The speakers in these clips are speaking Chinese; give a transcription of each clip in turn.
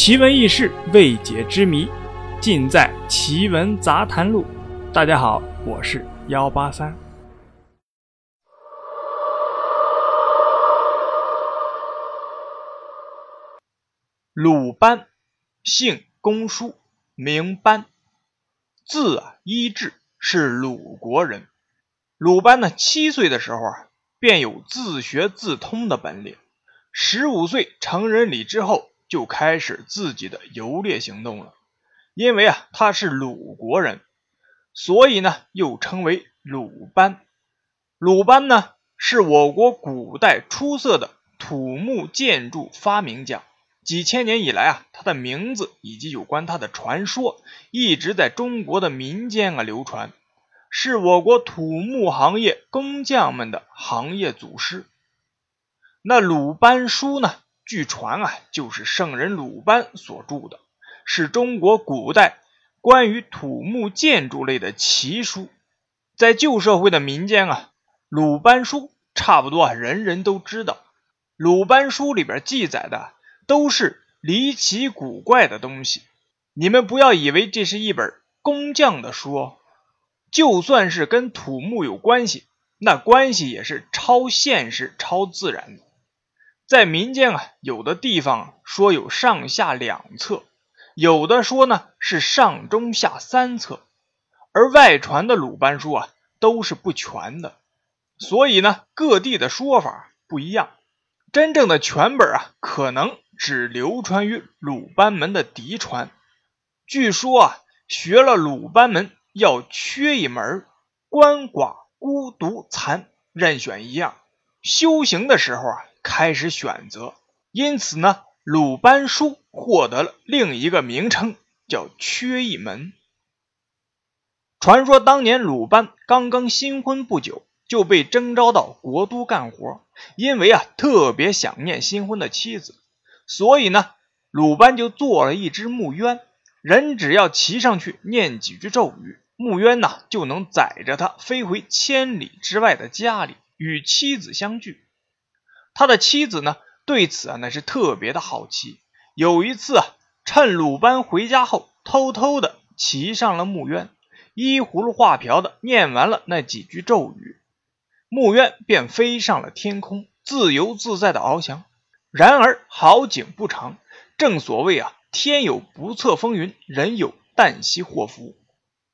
奇闻异事、未解之谜，尽在《奇闻杂谈录》。大家好，我是幺八三。鲁班，姓公叔，名班，字啊医治，是鲁国人。鲁班呢，七岁的时候啊，便有自学自通的本领。十五岁成人礼之后。就开始自己的游猎行动了，因为啊他是鲁国人，所以呢又称为鲁班。鲁班呢是我国古代出色的土木建筑发明家，几千年以来啊他的名字以及有关他的传说一直在中国的民间啊流传，是我国土木行业工匠们的行业祖师。那鲁班书呢？据传啊，就是圣人鲁班所著的，是中国古代关于土木建筑类的奇书。在旧社会的民间啊，鲁班书差不多人人都知道。鲁班书里边记载的都是离奇古怪的东西，你们不要以为这是一本工匠的书哦。就算是跟土木有关系，那关系也是超现实、超自然的。在民间啊，有的地方说有上下两册，有的说呢是上中下三册，而外传的鲁班书啊都是不全的，所以呢各地的说法不一样。真正的全本啊，可能只流传于鲁班门的嫡传。据说啊，学了鲁班门要缺一门，鳏寡孤独残任选一样，修行的时候啊。开始选择，因此呢，鲁班书获得了另一个名称，叫缺一门。传说当年鲁班刚刚新婚不久，就被征召到国都干活，因为啊特别想念新婚的妻子，所以呢，鲁班就做了一只木鸢，人只要骑上去念几句咒语，木鸢呢就能载着他飞回千里之外的家里，与妻子相聚。他的妻子呢，对此啊那是特别的好奇。有一次啊，趁鲁班回家后，偷偷的骑上了木鸢，依葫芦画瓢的念完了那几句咒语，木鸢便飞上了天空，自由自在的翱翔。然而好景不长，正所谓啊，天有不测风云，人有旦夕祸福。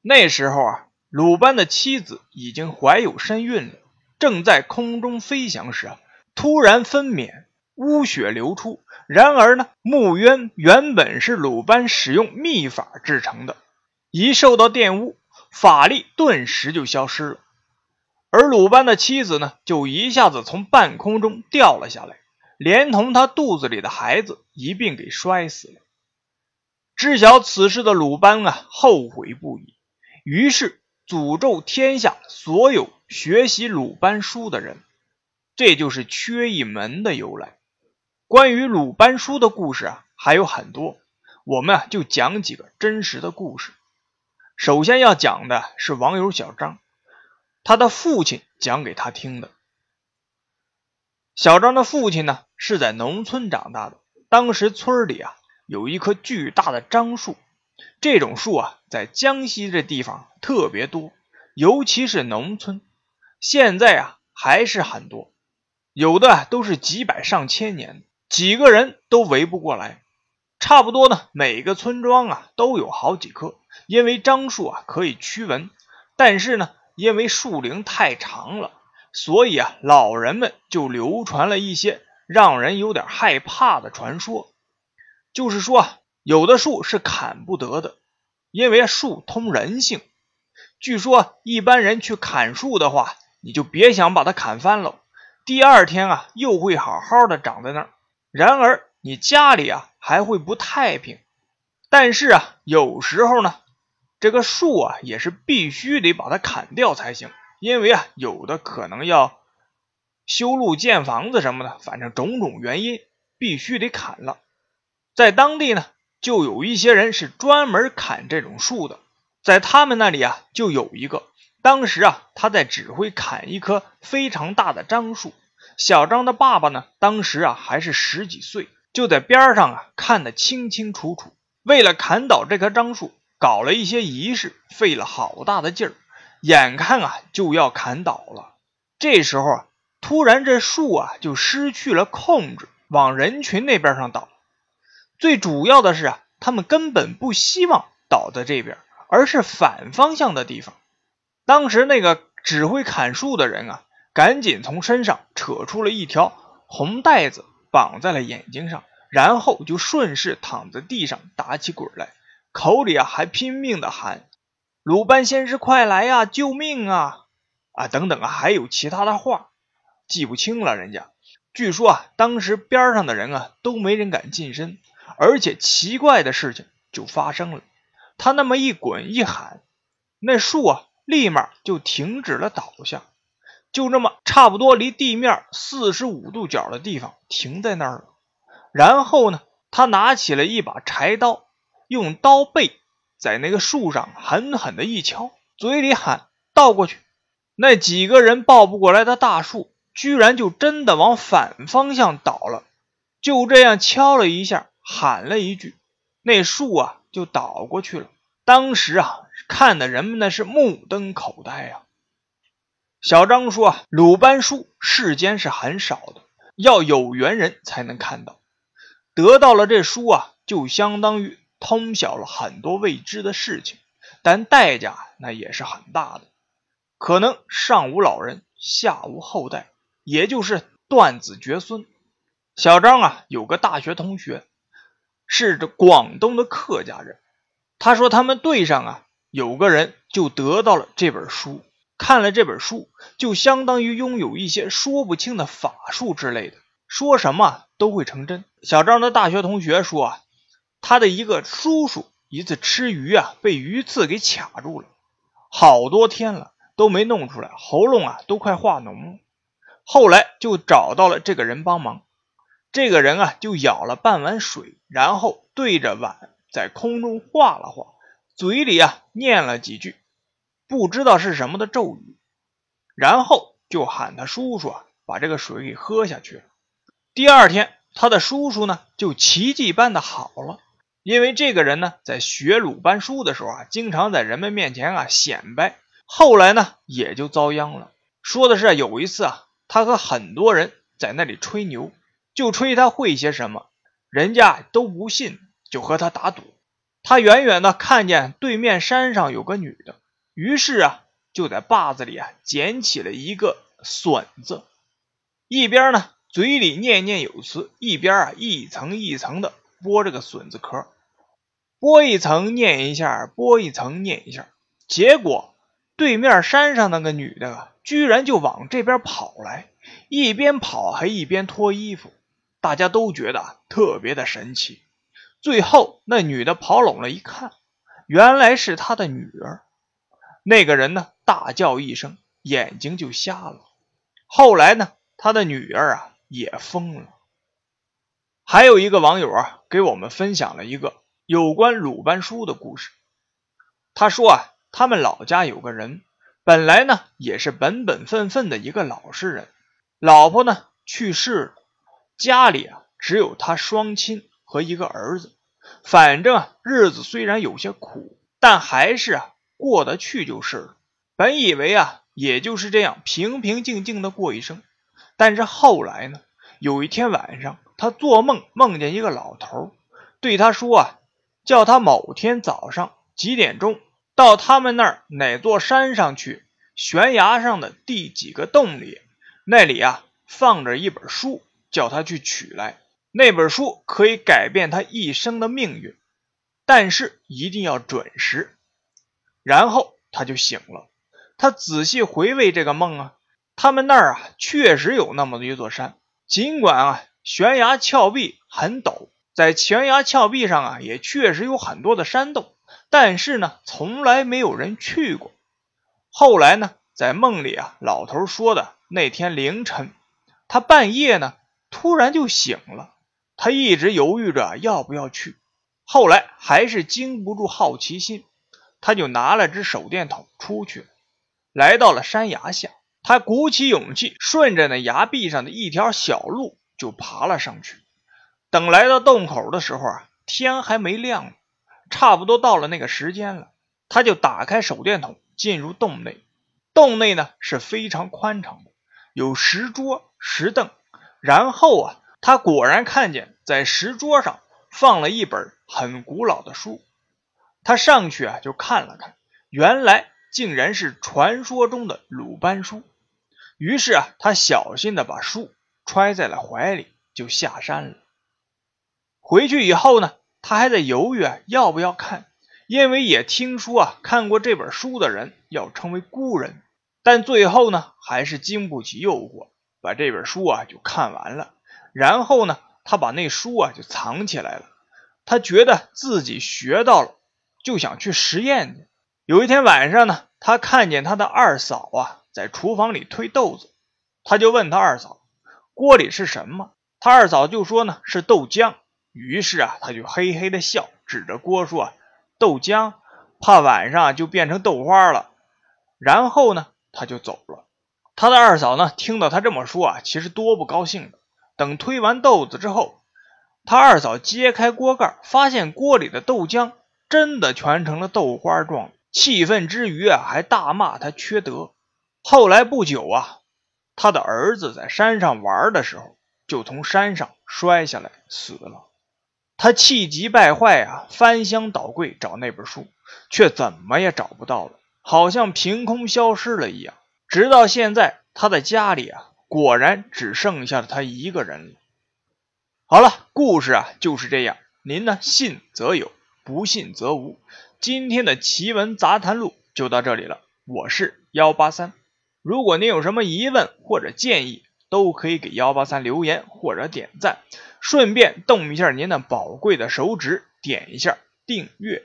那时候啊，鲁班的妻子已经怀有身孕了，正在空中飞翔时啊。突然分娩，污血流出。然而呢，木鸢原本是鲁班使用秘法制成的，一受到玷污，法力顿时就消失了。而鲁班的妻子呢，就一下子从半空中掉了下来，连同他肚子里的孩子一并给摔死了。知晓此事的鲁班啊，后悔不已，于是诅咒天下所有学习鲁班书的人。这就是缺一门的由来。关于鲁班书的故事啊，还有很多，我们啊就讲几个真实的故事。首先要讲的是网友小张，他的父亲讲给他听的。小张的父亲呢是在农村长大的，当时村里啊有一棵巨大的樟树，这种树啊在江西这地方特别多，尤其是农村，现在啊还是很多。有的都是几百上千年，几个人都围不过来。差不多呢，每个村庄啊都有好几棵。因为樟树啊可以驱蚊，但是呢，因为树龄太长了，所以啊，老人们就流传了一些让人有点害怕的传说。就是说，有的树是砍不得的，因为树通人性。据说一般人去砍树的话，你就别想把它砍翻了。第二天啊，又会好好的长在那儿。然而你家里啊还会不太平。但是啊，有时候呢，这个树啊也是必须得把它砍掉才行，因为啊有的可能要修路建房子什么的，反正种种原因必须得砍了。在当地呢，就有一些人是专门砍这种树的，在他们那里啊就有一个。当时啊，他在指挥砍一棵非常大的樟树。小张的爸爸呢，当时啊还是十几岁，就在边上啊看得清清楚楚。为了砍倒这棵樟树，搞了一些仪式，费了好大的劲儿，眼看啊就要砍倒了。这时候啊，突然这树啊就失去了控制，往人群那边上倒。最主要的是啊，他们根本不希望倒在这边，而是反方向的地方。当时那个指挥砍树的人啊，赶紧从身上扯出了一条红带子，绑在了眼睛上。然后就顺势躺在地上打起滚来，口里啊还拼命的喊：“鲁班先师快来呀，救命啊！”啊，等等啊，还有其他的话，记不清了。人家据说啊，当时边上的人啊都没人敢近身，而且奇怪的事情就发生了，他那么一滚一喊，那树啊立马就停止了倒下，就这么差不多离地面四十五度角的地方停在那儿了。然后呢，他拿起了一把柴刀，用刀背在那个树上狠狠的一敲，嘴里喊：“倒过去！”那几个人抱不过来的大树，居然就真的往反方向倒了。就这样敲了一下，喊了一句，那树啊就倒过去了。当时啊，看的人们那是目瞪口呆啊。小张说：“鲁班书世间是很少的，要有缘人才能看到。”得到了这书啊，就相当于通晓了很多未知的事情，但代价那也是很大的，可能上无老人，下无后代，也就是断子绝孙。小张啊，有个大学同学，是这广东的客家人，他说他们队上啊有个人就得到了这本书，看了这本书，就相当于拥有一些说不清的法术之类的。说什么都会成真。小张的大学同学说啊，他的一个叔叔一次吃鱼啊，被鱼刺给卡住了，好多天了都没弄出来，喉咙啊都快化脓了。后来就找到了这个人帮忙，这个人啊就舀了半碗水，然后对着碗在空中画了画，嘴里啊念了几句不知道是什么的咒语，然后就喊他叔叔啊把这个水给喝下去了。第二天，他的叔叔呢就奇迹般的好了。因为这个人呢，在学鲁班书的时候啊，经常在人们面前啊显摆。后来呢，也就遭殃了。说的是有一次啊，他和很多人在那里吹牛，就吹他会些什么，人家都不信，就和他打赌。他远远的看见对面山上有个女的，于是啊，就在坝子里啊捡起了一个笋子，一边呢。嘴里念念有词，一边啊一层一层的剥这个笋子壳，剥一层念一下，剥一层念一下。结果对面山上那个女的，居然就往这边跑来，一边跑还一边脱衣服，大家都觉得特别的神奇。最后那女的跑拢了一看，原来是他的女儿。那个人呢大叫一声，眼睛就瞎了。后来呢，他的女儿啊。也疯了。还有一个网友啊，给我们分享了一个有关鲁班书的故事。他说啊，他们老家有个人，本来呢也是本本分分的一个老实人，老婆呢去世了，家里啊只有他双亲和一个儿子。反正啊日子虽然有些苦，但还是啊过得去就是了。本以为啊也就是这样平平静静的过一生。但是后来呢？有一天晚上，他做梦梦见一个老头，对他说啊，叫他某天早上几点钟到他们那儿哪座山上去，悬崖上的第几个洞里，那里啊放着一本书，叫他去取来。那本书可以改变他一生的命运，但是一定要准时。然后他就醒了，他仔细回味这个梦啊。他们那儿啊，确实有那么一座山，尽管啊悬崖峭壁很陡，在悬崖峭壁上啊也确实有很多的山洞，但是呢从来没有人去过。后来呢，在梦里啊，老头说的那天凌晨，他半夜呢突然就醒了，他一直犹豫着要不要去，后来还是经不住好奇心，他就拿了只手电筒出去了，来到了山崖下。他鼓起勇气，顺着那崖壁上的一条小路就爬了上去。等来到洞口的时候啊，天还没亮，差不多到了那个时间了。他就打开手电筒，进入洞内。洞内呢是非常宽敞的，有石桌、石凳。然后啊，他果然看见在石桌上放了一本很古老的书。他上去啊就看了看，原来竟然是传说中的鲁班书。于是啊，他小心的把书揣在了怀里，就下山了。回去以后呢，他还在犹豫啊要不要看。因为也听说啊，看过这本书的人要成为孤人，但最后呢，还是经不起诱惑，把这本书啊就看完了。然后呢，他把那书啊就藏起来了。他觉得自己学到了，就想去实验去。有一天晚上呢，他看见他的二嫂啊在厨房里推豆子，他就问他二嫂：“锅里是什么？”他二嫂就说呢是豆浆。于是啊，他就嘿嘿的笑，指着锅说。豆浆，怕晚上就变成豆花了。然后呢，他就走了。他的二嫂呢，听到他这么说啊，其实多不高兴的。等推完豆子之后，他二嫂揭开锅盖，发现锅里的豆浆真的全成了豆花状。气愤之余啊，还大骂他缺德。后来不久啊，他的儿子在山上玩的时候，就从山上摔下来死了。他气急败坏啊，翻箱倒柜找那本书，却怎么也找不到了，好像凭空消失了一样。直到现在，他的家里啊，果然只剩下了他一个人了。好了，故事啊就是这样，您呢信则有，不信则无。今天的奇闻杂谈录就到这里了，我是幺八三。如果您有什么疑问或者建议，都可以给幺八三留言或者点赞。顺便动一下您那宝贵的手指，点一下订阅。